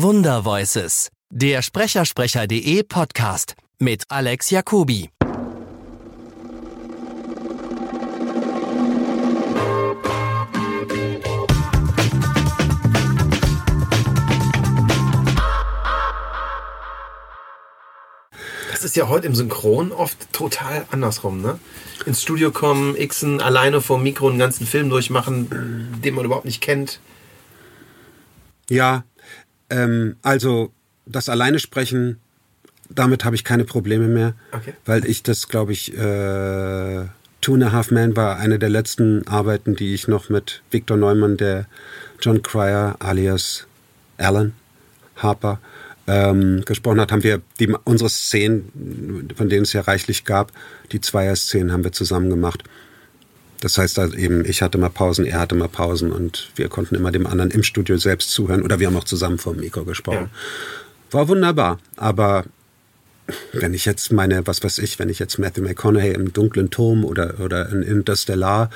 Wundervoices, der Sprechersprecher.de Podcast mit Alex Jacobi. Das ist ja heute im Synchron oft total andersrum, ne? Ins Studio kommen, Xen, alleine vor dem Mikro einen ganzen Film durchmachen, den man überhaupt nicht kennt. Ja, ähm, also das Alleine sprechen, damit habe ich keine Probleme mehr, Okay. weil ich das, glaube ich, äh, Two and a Half Men war eine der letzten Arbeiten, die ich noch mit Victor Neumann, der John Cryer alias Alan Harper ähm, gesprochen hat, haben wir die, unsere Szenen, von denen es ja reichlich gab, die Zweier-Szenen haben wir zusammen gemacht. Das heißt also eben, ich hatte mal Pausen, er hatte mal Pausen und wir konnten immer dem anderen im Studio selbst zuhören oder wir haben auch zusammen vor dem Mikro gesprochen. War wunderbar, aber wenn ich jetzt meine, was weiß ich, wenn ich jetzt Matthew McConaughey im dunklen Turm oder, oder in Interstellar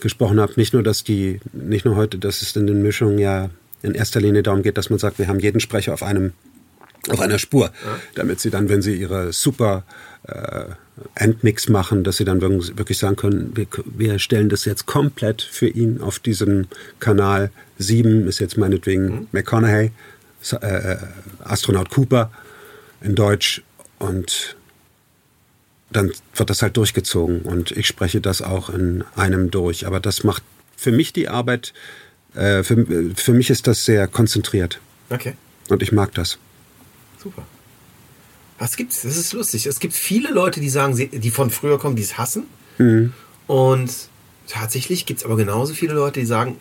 gesprochen habe, nicht nur, dass die, nicht nur heute, dass es in den Mischungen ja in erster Linie darum geht, dass man sagt, wir haben jeden Sprecher auf einem auf einer Spur, damit sie dann, wenn sie ihre super äh, Endmix machen, dass sie dann wirklich sagen können, wir, wir stellen das jetzt komplett für ihn auf diesem Kanal 7, ist jetzt meinetwegen McConaughey, Sa- äh, äh, Astronaut Cooper in Deutsch und dann wird das halt durchgezogen und ich spreche das auch in einem durch. Aber das macht für mich die Arbeit, äh, für, für mich ist das sehr konzentriert Okay, und ich mag das. Super. Was gibt's? Das ist lustig. Es gibt viele Leute, die sagen, die von früher kommen, die es hassen. Und tatsächlich gibt es aber genauso viele Leute, die sagen,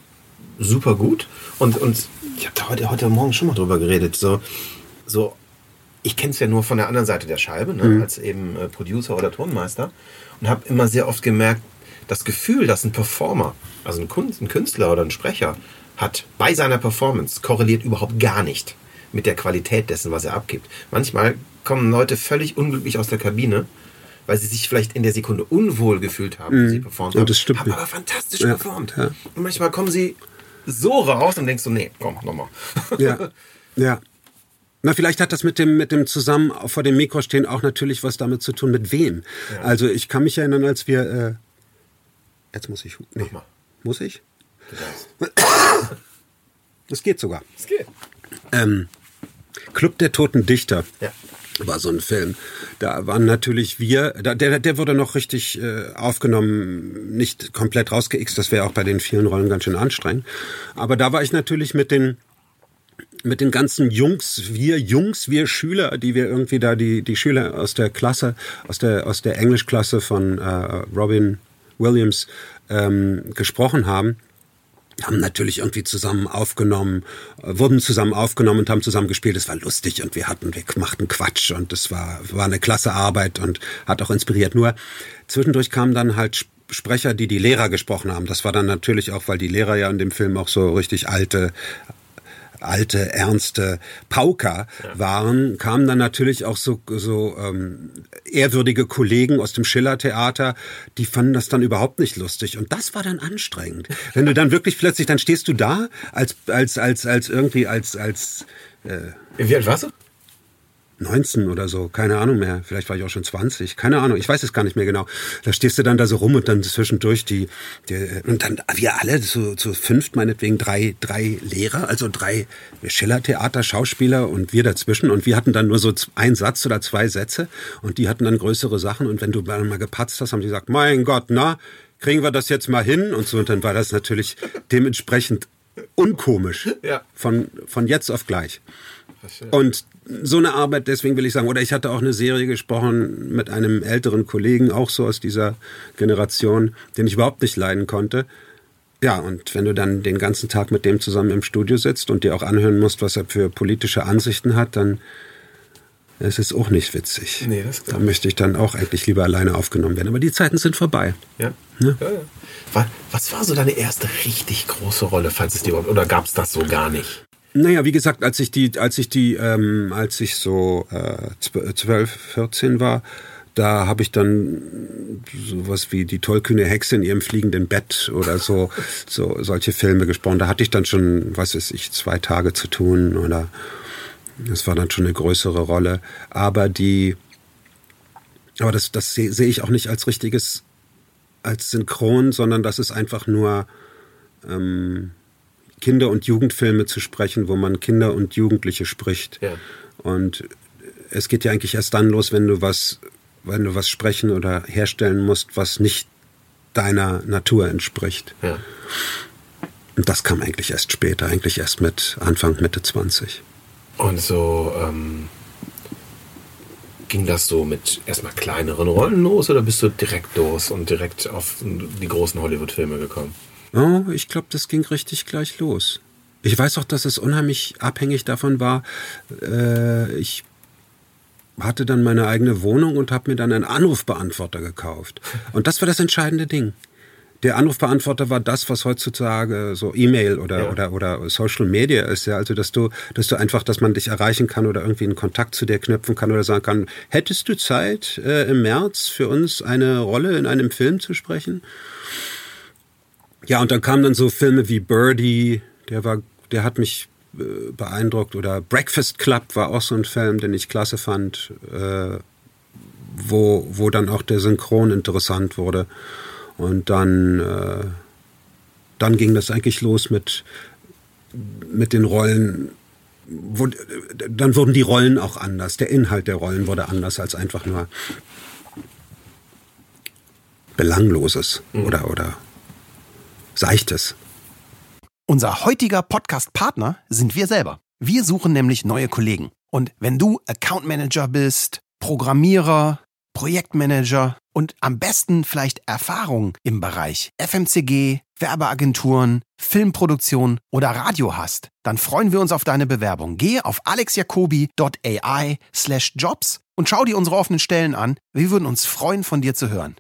super gut. Und, und ich habe da heute, heute Morgen schon mal drüber geredet. So, so ich kenne es ja nur von der anderen Seite der Scheibe, ne, als eben äh, Producer oder Tonmeister. Und habe immer sehr oft gemerkt, das Gefühl, dass ein Performer, also ein, Kunst, ein Künstler oder ein Sprecher, hat bei seiner Performance korreliert überhaupt gar nicht mit der Qualität dessen, was er abgibt. Manchmal kommen Leute völlig unglücklich aus der Kabine, weil sie sich vielleicht in der Sekunde unwohl gefühlt haben, wie sie performt Und haben, das stimmt haben aber fantastisch Ja, performt. ja. Und manchmal kommen sie so raus und denkst du, nee, komm, nochmal. Ja, ja. Na, vielleicht hat das mit dem, mit dem zusammen vor dem Mikro stehen auch natürlich was damit zu tun, mit wem. Also ich kann mich erinnern, als wir, äh, jetzt muss ich, nee, muss ich? Das geht sogar. Es geht. Ähm, Club der Toten Dichter. Ja. War so ein Film. Da waren natürlich wir, da, der, der wurde noch richtig äh, aufgenommen, nicht komplett rausgeixt, das wäre auch bei den vielen Rollen ganz schön anstrengend. Aber da war ich natürlich mit den mit den ganzen Jungs, wir Jungs, wir Schüler, die wir irgendwie da, die, die Schüler aus der Klasse, aus der, aus der Englischklasse von äh, Robin Williams ähm, gesprochen haben, haben natürlich irgendwie zusammen aufgenommen, äh, wurden zusammen aufgenommen und haben zusammen gespielt. Es war lustig und wir hatten, wir machten Quatsch und es war, war eine klasse Arbeit und hat auch inspiriert. Nur zwischendurch kamen dann halt Sp- Sprecher, die die Lehrer gesprochen haben. Das war dann natürlich auch, weil die Lehrer ja in dem Film auch so richtig alte, alte, ernste Pauker waren, kamen dann natürlich auch so, so ähm, ehrwürdige Kollegen aus dem Schillertheater, die fanden das dann überhaupt nicht lustig. Und das war dann anstrengend. Wenn du dann wirklich plötzlich, dann stehst du da als, als, als, als irgendwie, als, als Wie alt warst du? 19 oder so, keine Ahnung mehr. Vielleicht war ich auch schon 20, keine Ahnung, ich weiß es gar nicht mehr genau. Da stehst du dann da so rum und dann zwischendurch die, die und dann wir alle zu, zu fünft meinetwegen drei, drei Lehrer, also drei Schillertheater, Schauspieler und wir dazwischen und wir hatten dann nur so einen Satz oder zwei Sätze und die hatten dann größere Sachen und wenn du dann mal gepatzt hast, haben die gesagt, mein Gott, na, kriegen wir das jetzt mal hin und so und dann war das natürlich dementsprechend unkomisch. Ja. Von, von jetzt auf gleich. Und so eine Arbeit, deswegen will ich sagen, oder ich hatte auch eine Serie gesprochen mit einem älteren Kollegen, auch so aus dieser Generation, den ich überhaupt nicht leiden konnte. Ja, und wenn du dann den ganzen Tag mit dem zusammen im Studio sitzt und dir auch anhören musst, was er für politische Ansichten hat, dann ist es auch nicht witzig. Nee, das Da möchte ich dann auch eigentlich lieber alleine aufgenommen werden. Aber die Zeiten sind vorbei. Ja. ja. ja. Wa- Was war so deine erste richtig große Rolle, falls es dir überhaupt, oder gab es das so gar nicht? Naja, wie gesagt, als ich die, als ich die, ähm, als ich so äh, zw- 12, 14 war, da habe ich dann sowas wie die tollkühne Hexe in ihrem fliegenden Bett oder so, so solche Filme gesprochen. Da hatte ich dann schon, was weiß ich, zwei Tage zu tun oder Das war dann schon eine größere Rolle. Aber die, aber das, das sehe seh ich auch nicht als richtiges, als Synchron, sondern das ist einfach nur ähm, Kinder- und Jugendfilme zu sprechen, wo man Kinder und Jugendliche spricht. Ja. Und es geht ja eigentlich erst dann los, wenn du was, wenn du was sprechen oder herstellen musst, was nicht deiner Natur entspricht. Ja. Und das kam eigentlich erst später, eigentlich erst mit Anfang, Mitte 20. Und so ähm, ging das so mit erstmal kleineren Rollen los oder bist du direkt los und direkt auf die großen Hollywood-Filme gekommen? Oh, ich glaube, das ging richtig gleich los. Ich weiß auch, dass es unheimlich abhängig davon war. Äh, ich hatte dann meine eigene Wohnung und habe mir dann einen Anrufbeantworter gekauft. Und das war das entscheidende Ding. Der Anrufbeantworter war das, was heutzutage so E-Mail oder, ja. oder, oder Social Media ist, ja. Also, dass du, dass du einfach, dass man dich erreichen kann oder irgendwie einen Kontakt zu dir knüpfen kann oder sagen kann, hättest du Zeit, äh, im März für uns eine Rolle in einem Film zu sprechen? Ja, und dann kamen dann so Filme wie Birdie, der war, der hat mich äh, beeindruckt. Oder Breakfast Club war auch so ein Film, den ich klasse fand, äh, wo, wo dann auch der Synchron interessant wurde. Und dann, äh, dann ging das eigentlich los mit, mit den Rollen. Wo, dann wurden die Rollen auch anders. Der Inhalt der Rollen wurde anders als einfach nur Belangloses mhm. oder, oder Seichtes. Unser heutiger Podcast-Partner sind wir selber. Wir suchen nämlich neue Kollegen. Und wenn du Account Manager bist, Programmierer, Projektmanager und am besten vielleicht Erfahrung im Bereich FMCG, Werbeagenturen, Filmproduktion oder Radio hast, dann freuen wir uns auf deine Bewerbung. Gehe auf alexjacobi.ai slash jobs und schau dir unsere offenen Stellen an. Wir würden uns freuen, von dir zu hören.